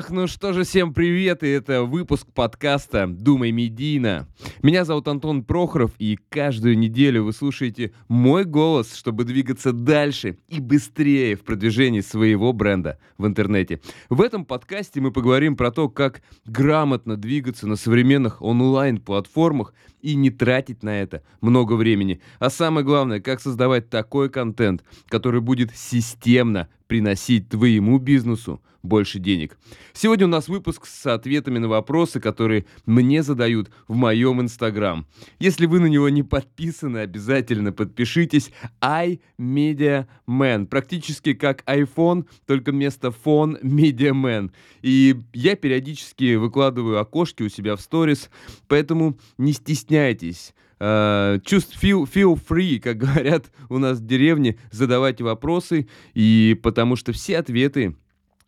что же, всем привет, и это выпуск подкаста «Думай медийно». Меня зовут Антон Прохоров, и каждую неделю вы слушаете мой голос, чтобы двигаться дальше и быстрее в продвижении своего бренда в интернете. В этом подкасте мы поговорим про то, как грамотно двигаться на современных онлайн-платформах и не тратить на это много времени. А самое главное, как создавать такой контент, который будет системно приносить твоему бизнесу больше денег. Сегодня у нас выпуск с ответами на вопросы, которые мне задают в моем инстаграм. Если вы на него не подписаны, обязательно подпишитесь. iMediaMan. Практически как iPhone, только вместо фон MediaMan. И я периодически выкладываю окошки у себя в сторис, поэтому не стесняйтесь. Чувств feel, feel free, как говорят у нас в деревне, задавайте вопросы, и потому что все ответы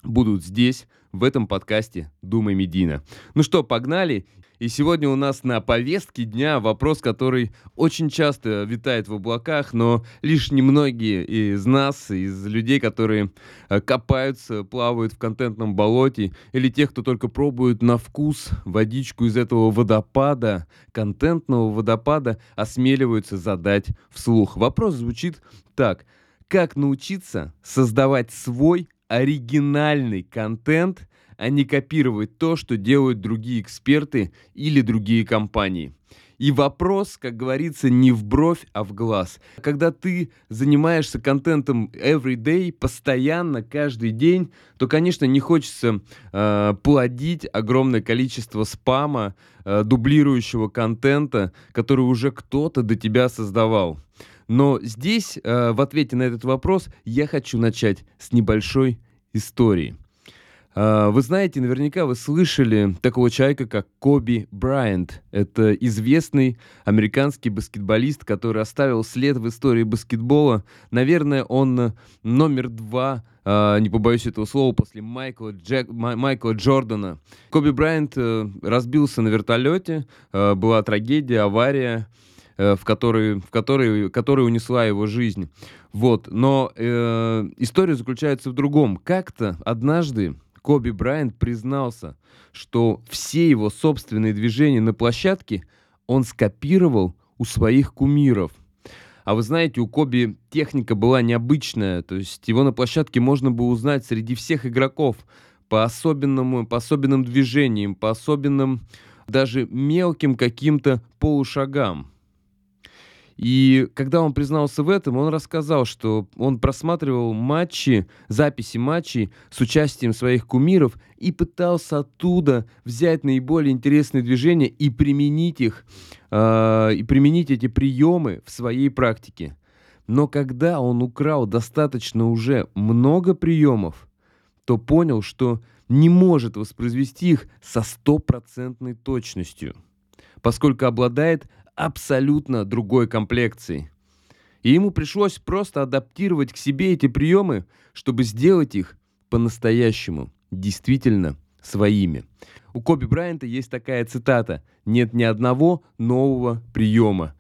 будут здесь, в этом подкасте «Думай Медина». Ну что, погнали? И сегодня у нас на повестке дня вопрос, который очень часто витает в облаках, но лишь немногие из нас, из людей, которые э, копаются, плавают в контентном болоте, или тех, кто только пробует на вкус водичку из этого водопада, контентного водопада, осмеливаются задать вслух. Вопрос звучит так. Как научиться создавать свой оригинальный контент, а не копировать то, что делают другие эксперты или другие компании. И вопрос, как говорится, не в бровь, а в глаз. Когда ты занимаешься контентом every day, постоянно, каждый день, то, конечно, не хочется э, плодить огромное количество спама, э, дублирующего контента, который уже кто-то до тебя создавал. Но здесь, э, в ответе на этот вопрос, я хочу начать с небольшой истории. Э, вы знаете, наверняка вы слышали такого человека, как Коби Брайант. Это известный американский баскетболист, который оставил след в истории баскетбола. Наверное, он номер два Uh, не побоюсь этого слова, после Майкла, Джек, Майкла Джордана. Коби Брайант uh, разбился на вертолете, была трагедия, авария. Э, в которой, в которой, которая унесла его жизнь. Вот. Но э, история заключается в другом. Как-то однажды Коби Брайант признался, что все его собственные движения на площадке он скопировал у своих кумиров. А вы знаете, у Коби техника была необычная, то есть его на площадке можно было узнать среди всех игроков по особенному, по особенным движениям, по особенным даже мелким каким-то полушагам. И когда он признался в этом, он рассказал, что он просматривал матчи, записи матчей с участием своих кумиров и пытался оттуда взять наиболее интересные движения и применить их, э, и применить эти приемы в своей практике. Но когда он украл достаточно уже много приемов, то понял, что не может воспроизвести их со стопроцентной точностью, поскольку обладает абсолютно другой комплекции. И ему пришлось просто адаптировать к себе эти приемы, чтобы сделать их по-настоящему, действительно своими. У Коби Брайанта есть такая цитата «Нет ни одного нового приема,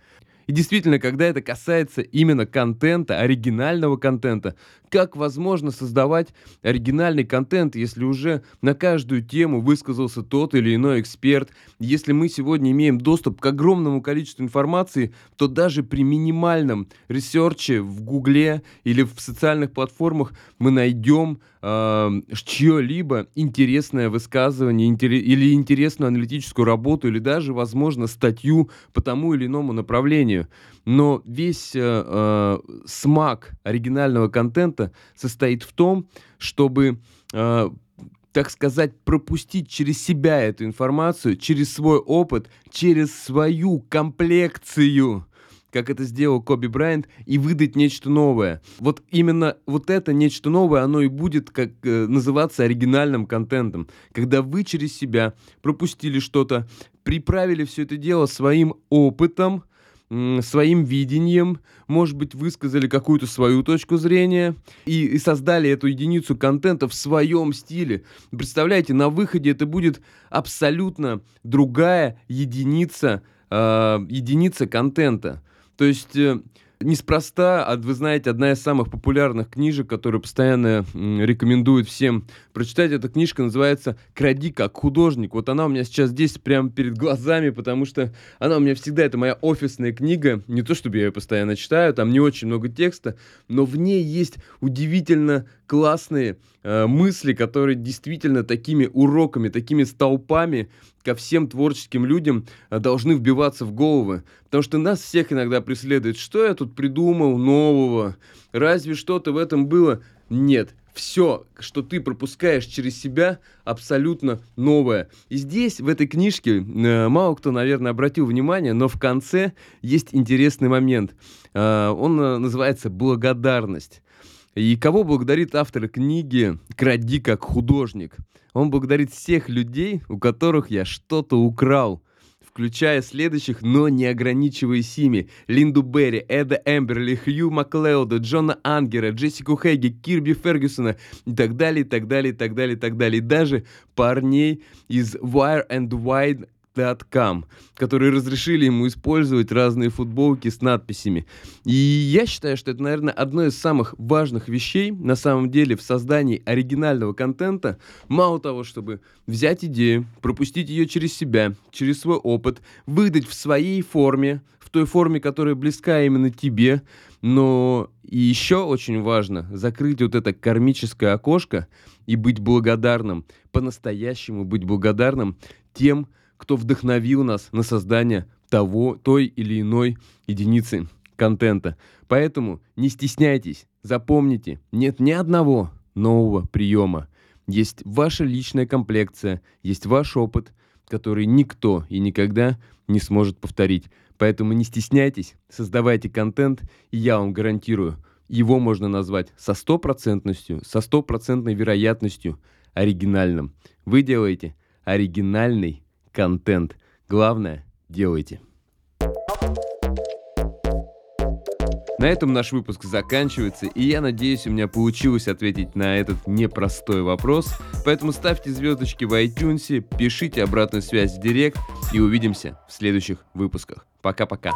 и действительно, когда это касается именно контента, оригинального контента, как возможно создавать оригинальный контент, если уже на каждую тему высказался тот или иной эксперт? Если мы сегодня имеем доступ к огромному количеству информации, то даже при минимальном ресерче в Гугле или в социальных платформах мы найдем э, чье-либо интересное высказывание или интересную аналитическую работу, или даже, возможно, статью по тому или иному направлению. Но весь э, э, смак оригинального контента состоит в том, чтобы э, так сказать, пропустить через себя эту информацию, через свой опыт, через свою комплекцию как это сделал Коби Брайант, и выдать нечто новое. Вот именно вот это нечто новое, оно и будет как э, называться оригинальным контентом. Когда вы через себя пропустили что-то, приправили все это дело своим опытом, своим видением, может быть, высказали какую-то свою точку зрения и, и создали эту единицу контента в своем стиле. Представляете, на выходе это будет абсолютно другая единица, э, единица контента. То есть э, неспроста, а вы знаете, одна из самых популярных книжек, которую постоянно рекомендуют всем прочитать, эта книжка называется «Кради как художник». Вот она у меня сейчас здесь прямо перед глазами, потому что она у меня всегда, это моя офисная книга, не то чтобы я ее постоянно читаю, там не очень много текста, но в ней есть удивительно классные э, мысли, которые действительно такими уроками, такими столпами ко всем творческим людям э, должны вбиваться в головы. Потому что нас всех иногда преследует, что я тут придумал нового, разве что-то в этом было? Нет, все, что ты пропускаешь через себя, абсолютно новое. И здесь, в этой книжке, э, мало кто, наверное, обратил внимание, но в конце есть интересный момент. Э, он называется «Благодарность». И кого благодарит автор книги «Кради как художник»? Он благодарит всех людей, у которых я что-то украл включая следующих, но не ограничиваясь ими. Линду Берри, Эда Эмберли, Хью Маклеода, Джона Ангера, Джессику Хейги, Кирби Фергюсона и так далее, и так далее, и так далее, и так далее. И даже парней из Wire and Wide Cam, которые разрешили ему использовать разные футболки с надписями. И я считаю, что это, наверное, одно из самых важных вещей на самом деле в создании оригинального контента. Мало того, чтобы взять идею, пропустить ее через себя, через свой опыт, выдать в своей форме, в той форме, которая близка именно тебе, но и еще очень важно закрыть вот это кармическое окошко и быть благодарным, по-настоящему быть благодарным тем, кто вдохновил нас на создание того, той или иной единицы контента. Поэтому не стесняйтесь, запомните, нет ни одного нового приема. Есть ваша личная комплекция, есть ваш опыт, который никто и никогда не сможет повторить. Поэтому не стесняйтесь, создавайте контент, и я вам гарантирую, его можно назвать со стопроцентностью, со стопроцентной вероятностью оригинальным. Вы делаете оригинальный контент. Главное, делайте. На этом наш выпуск заканчивается, и я надеюсь, у меня получилось ответить на этот непростой вопрос. Поэтому ставьте звездочки в iTunes, пишите обратную связь в директ, и увидимся в следующих выпусках. Пока-пока.